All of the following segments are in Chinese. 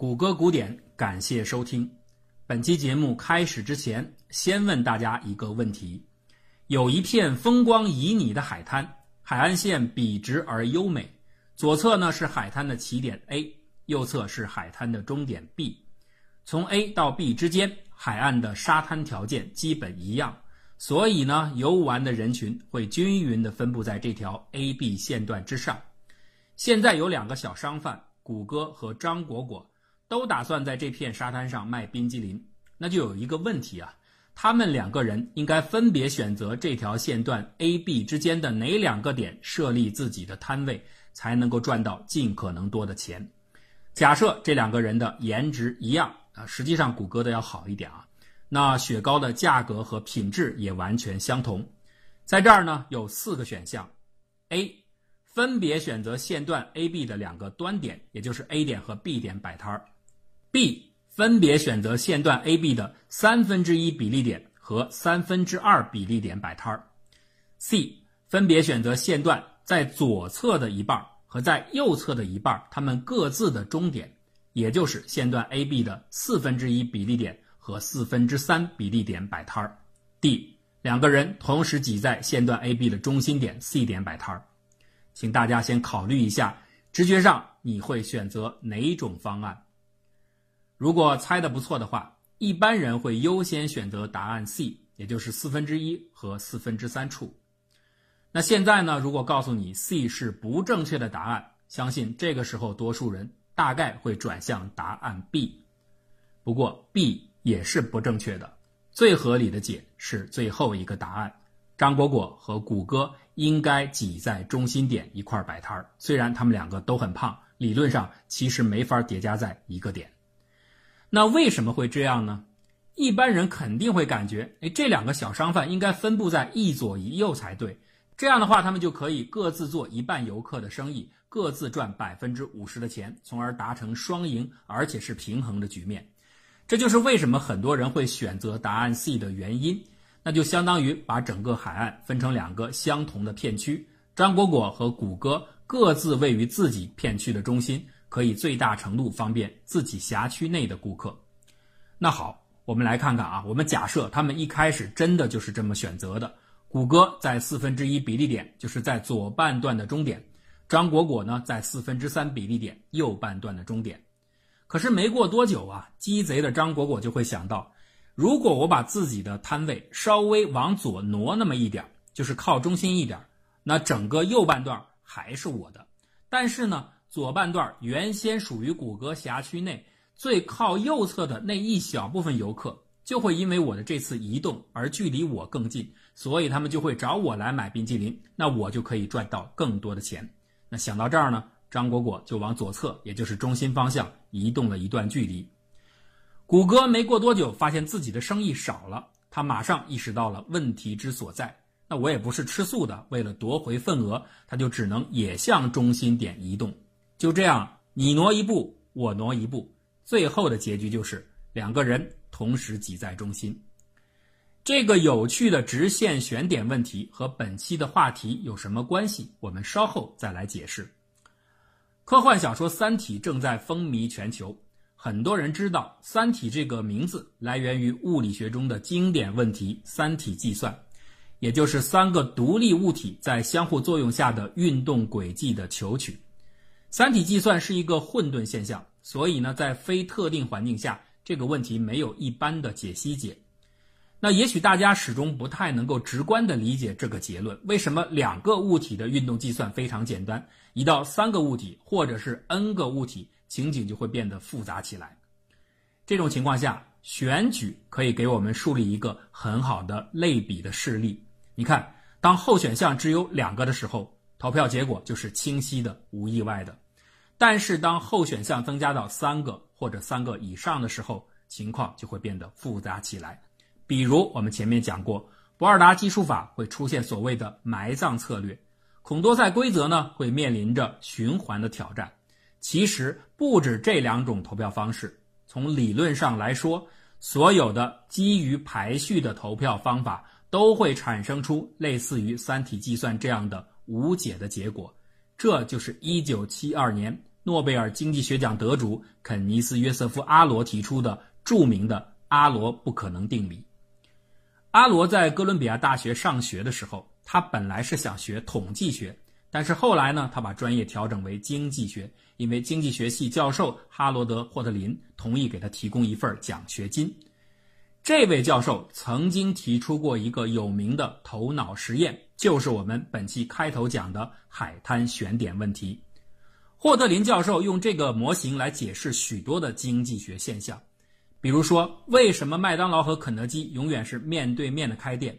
谷歌古典，感谢收听。本期节目开始之前，先问大家一个问题：有一片风光旖旎的海滩，海岸线笔直而优美，左侧呢是海滩的起点 A，右侧是海滩的终点 B。从 A 到 B 之间，海岸的沙滩条件基本一样，所以呢，游玩的人群会均匀地分布在这条 A-B 线段之上。现在有两个小商贩，谷歌和张果果。都打算在这片沙滩上卖冰激凌，那就有一个问题啊，他们两个人应该分别选择这条线段 A、B 之间的哪两个点设立自己的摊位，才能够赚到尽可能多的钱？假设这两个人的颜值一样啊，实际上谷歌的要好一点啊，那雪糕的价格和品质也完全相同。在这儿呢，有四个选项：A，分别选择线段 A、B 的两个端点，也就是 A 点和 B 点摆摊儿。B 分别选择线段 AB 的三分之一比例点和三分之二比例点摆摊儿。C 分别选择线段在左侧的一半和在右侧的一半，它们各自的终点，也就是线段 AB 的四分之一比例点和四分之三比例点摆摊儿。D 两个人同时挤在线段 AB 的中心点 C 点摆摊儿。请大家先考虑一下，直觉上你会选择哪种方案？如果猜的不错的话，一般人会优先选择答案 C，也就是四分之一和四分之三处。那现在呢？如果告诉你 C 是不正确的答案，相信这个时候多数人大概会转向答案 B。不过 B 也是不正确的，最合理的解是最后一个答案。张果果和谷歌应该挤在中心点一块摆摊儿，虽然他们两个都很胖，理论上其实没法叠加在一个点。那为什么会这样呢？一般人肯定会感觉，哎，这两个小商贩应该分布在一左一右才对。这样的话，他们就可以各自做一半游客的生意，各自赚百分之五十的钱，从而达成双赢，而且是平衡的局面。这就是为什么很多人会选择答案 C 的原因。那就相当于把整个海岸分成两个相同的片区，张果果和谷歌各自位于自己片区的中心。可以最大程度方便自己辖区内的顾客。那好，我们来看看啊，我们假设他们一开始真的就是这么选择的。谷歌在四分之一比例点，就是在左半段的终点；张果果呢，在四分之三比例点右半段的终点。可是没过多久啊，鸡贼的张果果就会想到，如果我把自己的摊位稍微往左挪那么一点，就是靠中心一点，那整个右半段还是我的。但是呢？左半段原先属于谷歌辖区内最靠右侧的那一小部分游客，就会因为我的这次移动而距离我更近，所以他们就会找我来买冰激凌，那我就可以赚到更多的钱。那想到这儿呢，张果果就往左侧，也就是中心方向移动了一段距离。谷歌没过多久发现自己的生意少了，他马上意识到了问题之所在。那我也不是吃素的，为了夺回份额，他就只能也向中心点移动。就这样，你挪一步，我挪一步，最后的结局就是两个人同时挤在中心。这个有趣的直线选点问题和本期的话题有什么关系？我们稍后再来解释。科幻小说《三体》正在风靡全球，很多人知道“三体”这个名字来源于物理学中的经典问题——三体计算，也就是三个独立物体在相互作用下的运动轨迹的求取。三体计算是一个混沌现象，所以呢，在非特定环境下，这个问题没有一般的解析解。那也许大家始终不太能够直观的理解这个结论：为什么两个物体的运动计算非常简单，一到三个物体或者是 n 个物体，情景就会变得复杂起来？这种情况下，选举可以给我们树立一个很好的类比的事例。你看，当候选项只有两个的时候。投票结果就是清晰的、无意外的，但是当候选项增加到三个或者三个以上的时候，情况就会变得复杂起来。比如我们前面讲过，博尔达计数法会出现所谓的埋葬策略，孔多塞规则呢会面临着循环的挑战。其实不止这两种投票方式，从理论上来说，所有的基于排序的投票方法都会产生出类似于三体计算这样的。无解的结果，这就是1972年诺贝尔经济学奖得主肯尼斯·约瑟夫·阿罗提出的著名的阿罗不可能定理。阿罗在哥伦比亚大学上学的时候，他本来是想学统计学，但是后来呢，他把专业调整为经济学，因为经济学系教授哈罗德·霍特林同意给他提供一份奖学金。这位教授曾经提出过一个有名的头脑实验，就是我们本期开头讲的海滩选点问题。霍特林教授用这个模型来解释许多的经济学现象。比如说，为什么麦当劳和肯德基永远是面对面的开店？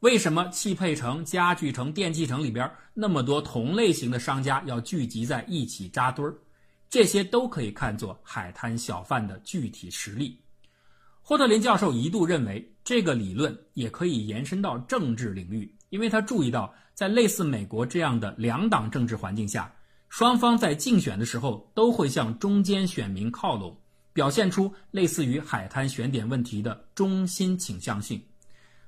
为什么汽配城、家具城、电器城里边那么多同类型的商家要聚集在一起扎堆儿？这些都可以看作海滩小贩的具体实例。霍特林教授一度认为，这个理论也可以延伸到政治领域，因为他注意到，在类似美国这样的两党政治环境下，双方在竞选的时候都会向中间选民靠拢。表现出类似于海滩选点问题的中心倾向性，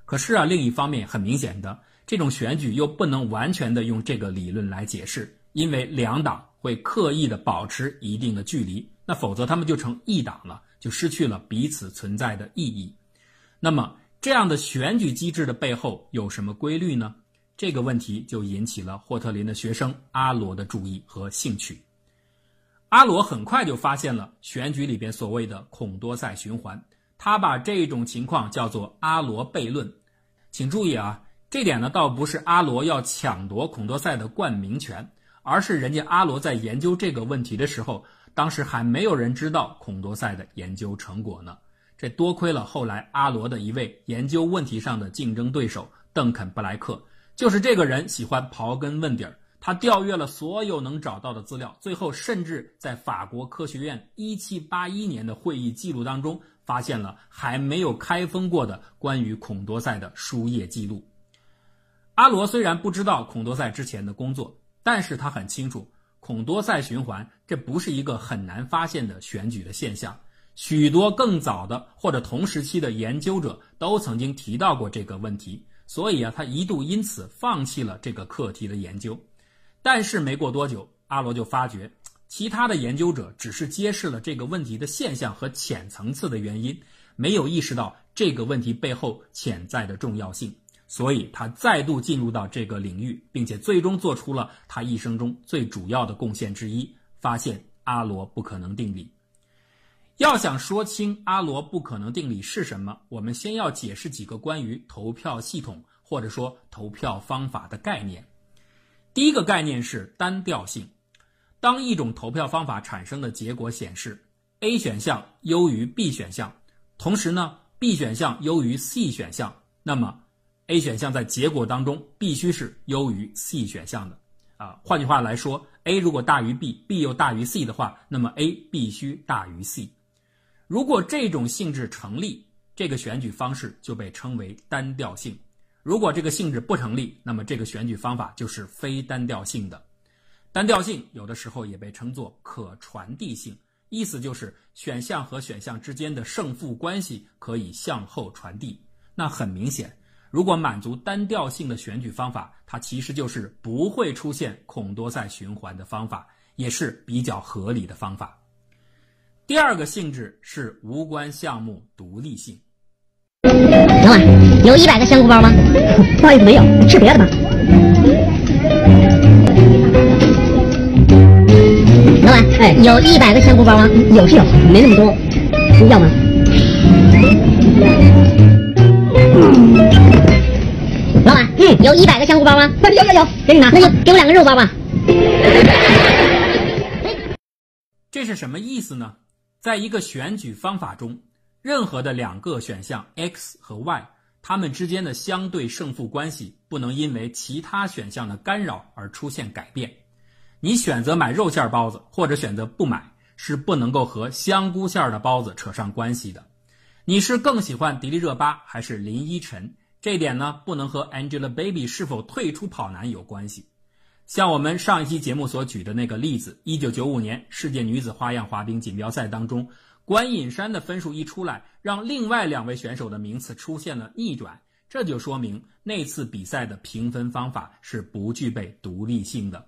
可是啊，另一方面很明显的，这种选举又不能完全的用这个理论来解释，因为两党会刻意的保持一定的距离，那否则他们就成一党了，就失去了彼此存在的意义。那么这样的选举机制的背后有什么规律呢？这个问题就引起了霍特林的学生阿罗的注意和兴趣。阿罗很快就发现了选举里边所谓的孔多塞循环，他把这种情况叫做阿罗悖论。请注意啊，这点呢倒不是阿罗要抢夺孔多塞的冠名权，而是人家阿罗在研究这个问题的时候，当时还没有人知道孔多塞的研究成果呢。这多亏了后来阿罗的一位研究问题上的竞争对手邓肯布莱克，就是这个人喜欢刨根问底儿。他调阅了所有能找到的资料，最后甚至在法国科学院1781年的会议记录当中，发现了还没有开封过的关于孔多塞的书页记录。阿罗虽然不知道孔多塞之前的工作，但是他很清楚孔多塞循环这不是一个很难发现的选举的现象。许多更早的或者同时期的研究者都曾经提到过这个问题，所以啊，他一度因此放弃了这个课题的研究。但是没过多久，阿罗就发觉，其他的研究者只是揭示了这个问题的现象和浅层次的原因，没有意识到这个问题背后潜在的重要性。所以他再度进入到这个领域，并且最终做出了他一生中最主要的贡献之一——发现阿罗不可能定理。要想说清阿罗不可能定理是什么，我们先要解释几个关于投票系统或者说投票方法的概念。第一个概念是单调性。当一种投票方法产生的结果显示 A 选项优于 B 选项，同时呢 B 选项优于 C 选项，那么 A 选项在结果当中必须是优于 C 选项的。啊，换句话来说，A 如果大于 B，B 又大于 C 的话，那么 A 必须大于 C。如果这种性质成立，这个选举方式就被称为单调性。如果这个性质不成立，那么这个选举方法就是非单调性的。单调性有的时候也被称作可传递性，意思就是选项和选项之间的胜负关系可以向后传递。那很明显，如果满足单调性的选举方法，它其实就是不会出现孔多塞循环的方法，也是比较合理的方法。第二个性质是无关项目独立性。老板，有一百个香菇包吗？不好意思，没有，吃别的吧？老板，哎有一百个香菇包吗？有是有，没那么多，你要吗？老板，嗯有一百个香菇包吗？有有有，给你拿，那就给我两个肉包吧。这是什么意思呢？在一个选举方法中。任何的两个选项 x 和 y，它们之间的相对胜负关系不能因为其他选项的干扰而出现改变。你选择买肉馅包子或者选择不买，是不能够和香菇馅的包子扯上关系的。你是更喜欢迪丽热巴还是林依晨？这点呢，不能和 Angelababy 是否退出跑男有关系。像我们上一期节目所举的那个例子，一九九五年世界女子花样滑冰锦标赛当中。关颖珊的分数一出来，让另外两位选手的名次出现了逆转，这就说明那次比赛的评分方法是不具备独立性的。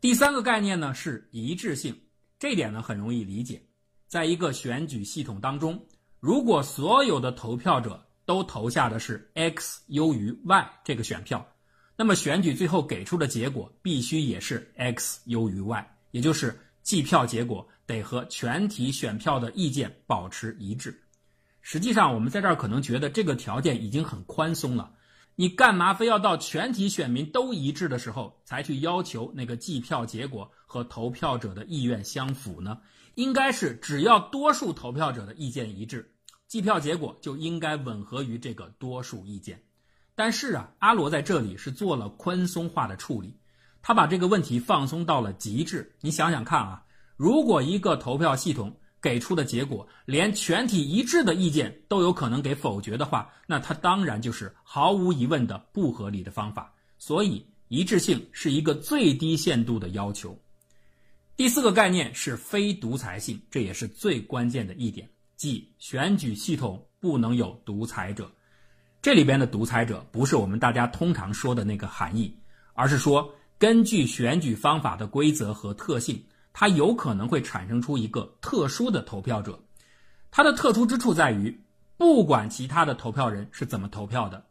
第三个概念呢是一致性，这点呢很容易理解。在一个选举系统当中，如果所有的投票者都投下的是 X 优于 Y 这个选票，那么选举最后给出的结果必须也是 X 优于 Y，也就是计票结果得和全体选票的意见保持一致。实际上，我们在这儿可能觉得这个条件已经很宽松了。你干嘛非要到全体选民都一致的时候才去要求那个计票结果和投票者的意愿相符呢？应该是只要多数投票者的意见一致，计票结果就应该吻合于这个多数意见。但是啊，阿罗在这里是做了宽松化的处理，他把这个问题放松到了极致。你想想看啊，如果一个投票系统，给出的结果连全体一致的意见都有可能给否决的话，那它当然就是毫无疑问的不合理的方法。所以一致性是一个最低限度的要求。第四个概念是非独裁性，这也是最关键的一点，即选举系统不能有独裁者。这里边的独裁者不是我们大家通常说的那个含义，而是说根据选举方法的规则和特性。它有可能会产生出一个特殊的投票者，它的特殊之处在于，不管其他的投票人是怎么投票的，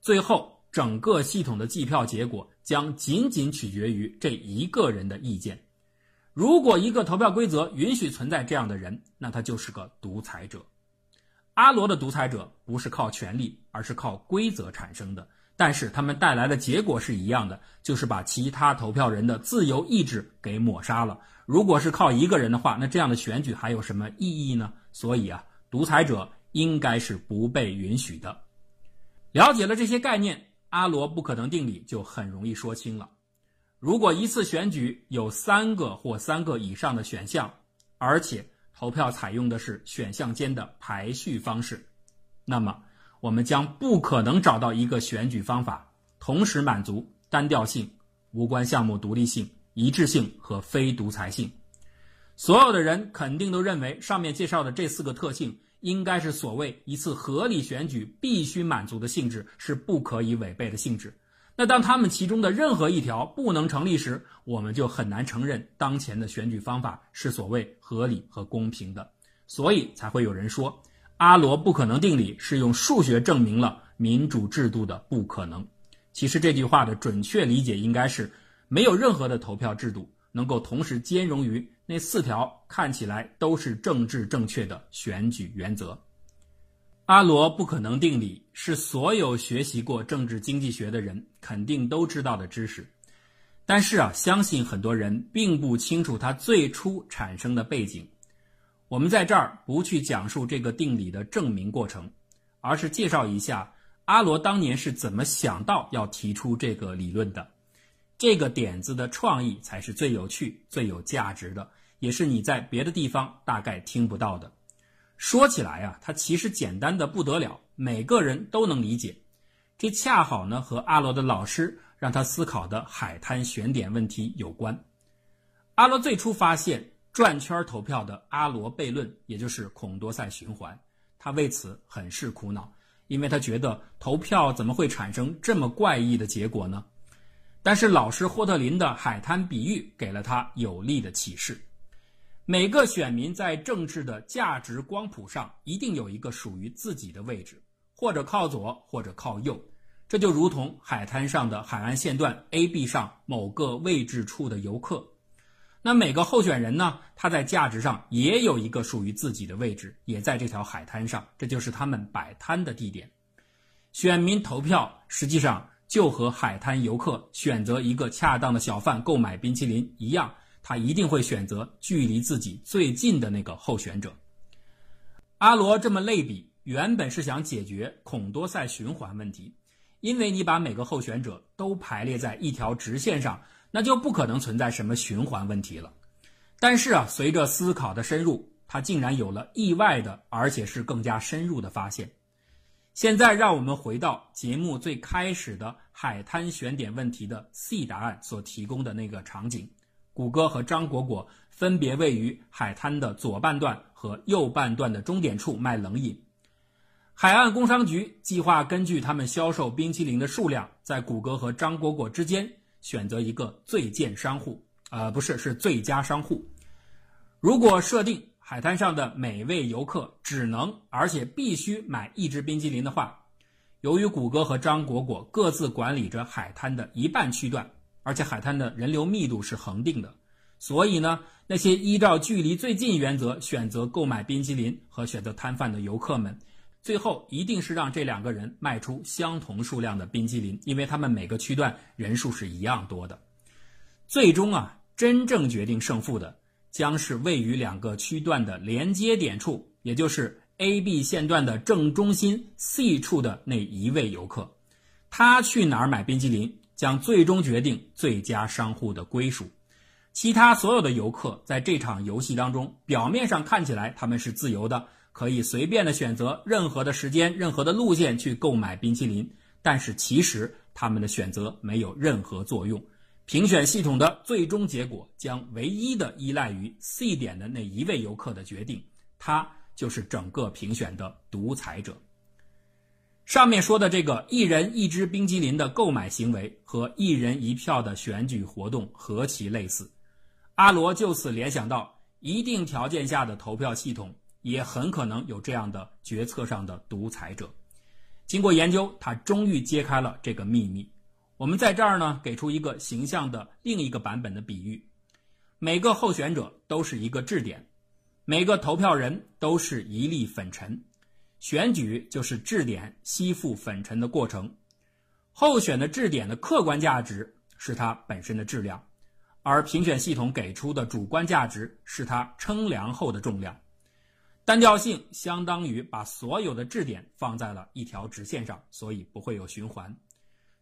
最后整个系统的计票结果将仅仅取决于这一个人的意见。如果一个投票规则允许存在这样的人，那他就是个独裁者。阿罗的独裁者不是靠权力，而是靠规则产生的。但是他们带来的结果是一样的，就是把其他投票人的自由意志给抹杀了。如果是靠一个人的话，那这样的选举还有什么意义呢？所以啊，独裁者应该是不被允许的。了解了这些概念，阿罗不可能定理就很容易说清了。如果一次选举有三个或三个以上的选项，而且投票采用的是选项间的排序方式，那么。我们将不可能找到一个选举方法同时满足单调性、无关项目独立性、一致性和非独裁性。所有的人肯定都认为上面介绍的这四个特性应该是所谓一次合理选举必须满足的性质，是不可以违背的性质。那当他们其中的任何一条不能成立时，我们就很难承认当前的选举方法是所谓合理和公平的。所以才会有人说。阿罗不可能定理是用数学证明了民主制度的不可能。其实这句话的准确理解应该是：没有任何的投票制度能够同时兼容于那四条看起来都是政治正确的选举原则。阿罗不可能定理是所有学习过政治经济学的人肯定都知道的知识，但是啊，相信很多人并不清楚它最初产生的背景。我们在这儿不去讲述这个定理的证明过程，而是介绍一下阿罗当年是怎么想到要提出这个理论的。这个点子的创意才是最有趣、最有价值的，也是你在别的地方大概听不到的。说起来啊，它其实简单的不得了，每个人都能理解。这恰好呢和阿罗的老师让他思考的海滩选点问题有关。阿罗最初发现。转圈投票的阿罗悖论，也就是孔多塞循环，他为此很是苦恼，因为他觉得投票怎么会产生这么怪异的结果呢？但是老师霍特林的海滩比喻给了他有力的启示：每个选民在政治的价值光谱上一定有一个属于自己的位置，或者靠左，或者靠右，这就如同海滩上的海岸线段 A、B 上某个位置处的游客。那每个候选人呢？他在价值上也有一个属于自己的位置，也在这条海滩上，这就是他们摆摊的地点。选民投票实际上就和海滩游客选择一个恰当的小贩购买冰淇淋一样，他一定会选择距离自己最近的那个候选者。阿罗这么类比，原本是想解决孔多塞循环问题，因为你把每个候选者都排列在一条直线上。那就不可能存在什么循环问题了。但是啊，随着思考的深入，他竟然有了意外的，而且是更加深入的发现。现在，让我们回到节目最开始的海滩选点问题的 C 答案所提供的那个场景：谷歌和张果果分别位于海滩的左半段和右半段的终点处卖冷饮。海岸工商局计划根据他们销售冰淇淋的数量，在谷歌和张果果之间。选择一个最贱商户呃，不是，是最佳商户。如果设定海滩上的每位游客只能而且必须买一支冰淇淋的话，由于谷歌和张果果各自管理着海滩的一半区段，而且海滩的人流密度是恒定的，所以呢，那些依照距离最近原则选择购买冰激凌和选择摊贩的游客们，最后一定是让这两个人卖出相同数量的冰激凌，因为他们每个区段人数是一样多的。最终啊，真正决定胜负的将是位于两个区段的连接点处，也就是。A、B 线段的正中心 C 处的那一位游客，他去哪儿买冰激凌，将最终决定最佳商户的归属。其他所有的游客在这场游戏当中，表面上看起来他们是自由的，可以随便的选择任何的时间、任何的路线去购买冰淇淋，但是其实他们的选择没有任何作用。评选系统的最终结果将唯一的依赖于 C 点的那一位游客的决定，他。就是整个评选的独裁者。上面说的这个一人一支冰激凌的购买行为和一人一票的选举活动何其类似，阿罗就此联想到一定条件下的投票系统也很可能有这样的决策上的独裁者。经过研究，他终于揭开了这个秘密。我们在这儿呢，给出一个形象的另一个版本的比喻：每个候选者都是一个质点。每个投票人都是一粒粉尘，选举就是质点吸附粉尘的过程。候选的质点的客观价值是它本身的质量，而评选系统给出的主观价值是它称量后的重量。单调性相当于把所有的质点放在了一条直线上，所以不会有循环。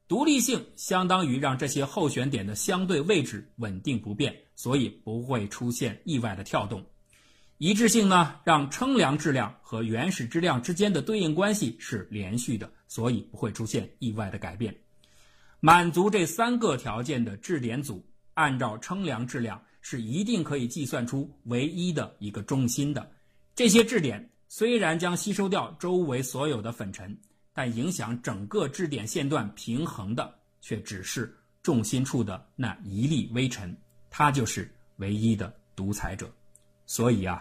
独立性相当于让这些候选点的相对位置稳定不变，所以不会出现意外的跳动。一致性呢，让称量质量和原始质量之间的对应关系是连续的，所以不会出现意外的改变。满足这三个条件的质点组，按照称量质量是一定可以计算出唯一的一个重心的。这些质点虽然将吸收掉周围所有的粉尘，但影响整个质点线段平衡的却只是重心处的那一粒微尘，它就是唯一的独裁者。所以啊。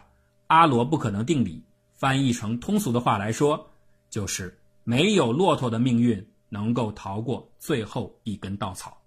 阿罗不可能定理翻译成通俗的话来说，就是没有骆驼的命运能够逃过最后一根稻草。